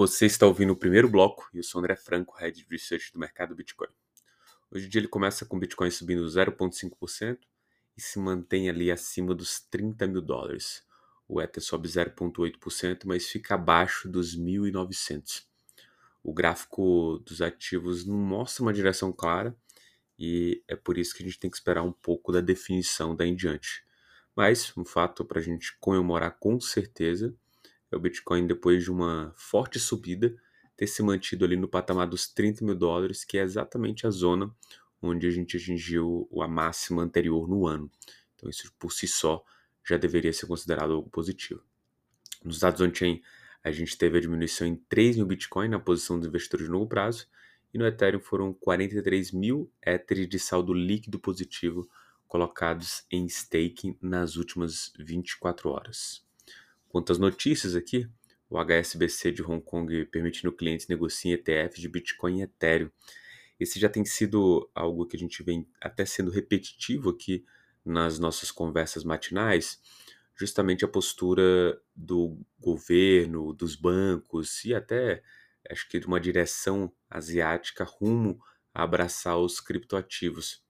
Você está ouvindo o primeiro bloco e eu sou André Franco, Head Research do mercado Bitcoin. Hoje em dia ele começa com o Bitcoin subindo 0,5% e se mantém ali acima dos 30 mil dólares. O Ether sobe 0,8%, mas fica abaixo dos 1.900. O gráfico dos ativos não mostra uma direção clara e é por isso que a gente tem que esperar um pouco da definição daí em diante. Mas um fato para a gente comemorar com certeza é o Bitcoin, depois de uma forte subida, ter se mantido ali no patamar dos 30 mil dólares, que é exatamente a zona onde a gente atingiu a máxima anterior no ano. Então, isso por si só já deveria ser considerado algo positivo. Nos dados on-chain, a gente teve a diminuição em 3 mil Bitcoin na posição dos investidores de longo prazo, e no Ethereum foram 43 mil Ethers de saldo líquido positivo colocados em staking nas últimas 24 horas. Quanto às notícias aqui, o HSBC de Hong Kong permitindo clientes negociem ETFs de Bitcoin e Ethereum. Esse já tem sido algo que a gente vem até sendo repetitivo aqui nas nossas conversas matinais, justamente a postura do governo, dos bancos e até acho que de uma direção asiática rumo a abraçar os criptoativos.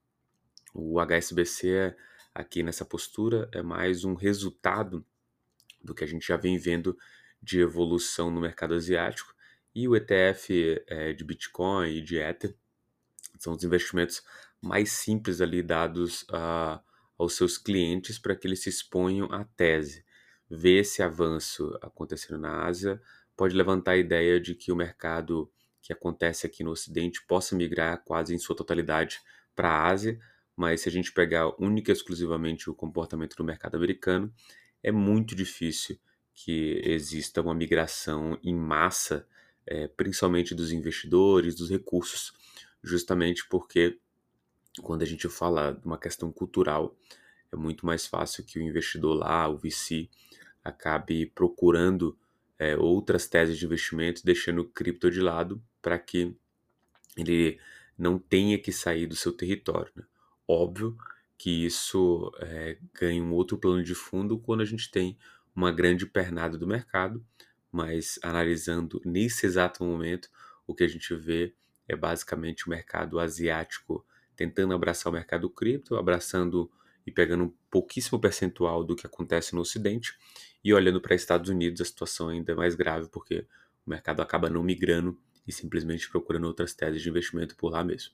O HSBC aqui nessa postura é mais um resultado do que a gente já vem vendo de evolução no mercado asiático. E o ETF é, de Bitcoin e de Ether são os investimentos mais simples ali dados a, aos seus clientes para que eles se exponham à tese. Ver esse avanço acontecendo na Ásia pode levantar a ideia de que o mercado que acontece aqui no Ocidente possa migrar quase em sua totalidade para a Ásia, mas se a gente pegar única e exclusivamente o comportamento do mercado americano, é muito difícil que exista uma migração em massa, é, principalmente dos investidores, dos recursos, justamente porque quando a gente fala de uma questão cultural, é muito mais fácil que o investidor lá, o VC, acabe procurando é, outras teses de investimento, deixando o cripto de lado para que ele não tenha que sair do seu território. Né? Óbvio que isso é, ganha um outro plano de fundo quando a gente tem uma grande pernada do mercado, mas analisando nesse exato momento, o que a gente vê é basicamente o mercado asiático tentando abraçar o mercado cripto, abraçando e pegando um pouquíssimo percentual do que acontece no Ocidente, e olhando para Estados Unidos a situação ainda é mais grave, porque o mercado acaba não migrando e simplesmente procurando outras teses de investimento por lá mesmo.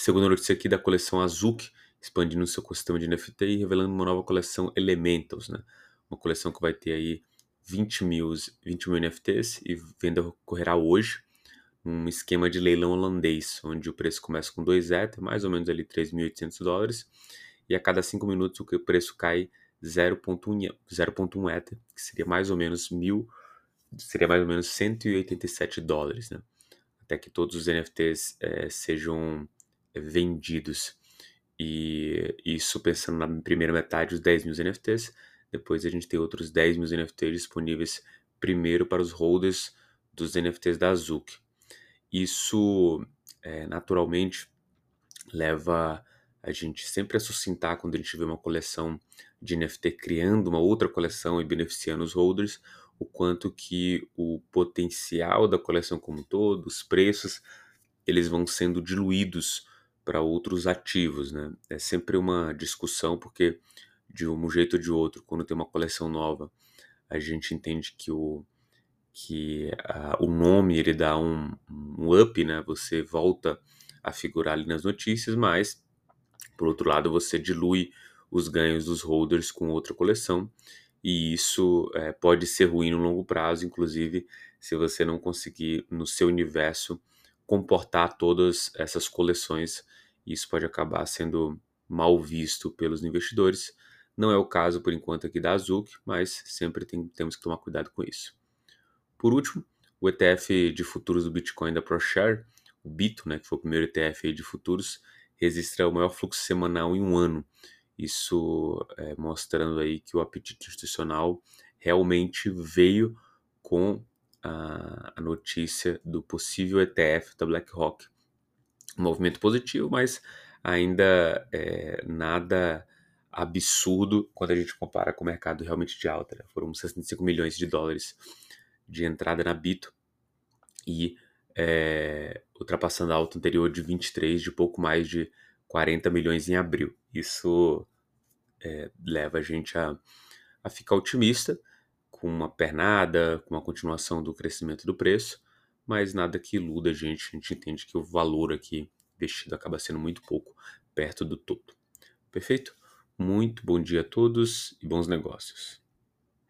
Segunda notícia aqui da coleção Azuki, expandindo seu ecossistema de NFT e revelando uma nova coleção Elementals, né? Uma coleção que vai ter aí 20 mil, 20 mil NFTs e venda ocorrerá hoje, um esquema de leilão holandês, onde o preço começa com 2 Ether, mais ou menos ali 3.800 dólares, e a cada 5 minutos o preço cai 0.1 Ether, que seria mais ou menos mil, seria mais ou menos 187 dólares, né? Até que todos os NFTs é, eh, sejam vendidos. E isso pensando na primeira metade, os 10 mil NFTs. Depois a gente tem outros 10 mil NFTs disponíveis primeiro para os holders dos NFTs da Azuki. Isso é, naturalmente leva a gente sempre a sucintar quando a gente vê uma coleção de NFT criando uma outra coleção e beneficiando os holders, o quanto que o potencial da coleção como um todo, os preços, eles vão sendo diluídos para outros ativos, né? É sempre uma discussão porque de um jeito ou de outro, quando tem uma coleção nova, a gente entende que o que o nome ele dá um, um up, né? Você volta a figurar ali nas notícias, mas por outro lado você dilui os ganhos dos holders com outra coleção e isso é, pode ser ruim no longo prazo, inclusive se você não conseguir no seu universo comportar todas essas coleções isso pode acabar sendo mal visto pelos investidores. Não é o caso, por enquanto, aqui da Azuki, mas sempre tem, temos que tomar cuidado com isso. Por último, o ETF de futuros do Bitcoin da ProShare, o BITO, né, que foi o primeiro ETF de futuros, registra o maior fluxo semanal em um ano. Isso é, mostrando aí que o apetite institucional realmente veio com a, a notícia do possível ETF da BlackRock um movimento positivo, mas ainda é, nada absurdo quando a gente compara com o mercado realmente de alta. Né? Foram 65 milhões de dólares de entrada na Bito e é, ultrapassando a alta anterior de 23 de pouco mais de 40 milhões em abril. Isso é, leva a gente a, a ficar otimista com uma pernada, com uma continuação do crescimento do preço, mas nada que iluda a gente. A gente entende que o valor aqui investido acaba sendo muito pouco perto do todo. Perfeito? Muito bom dia a todos e bons negócios.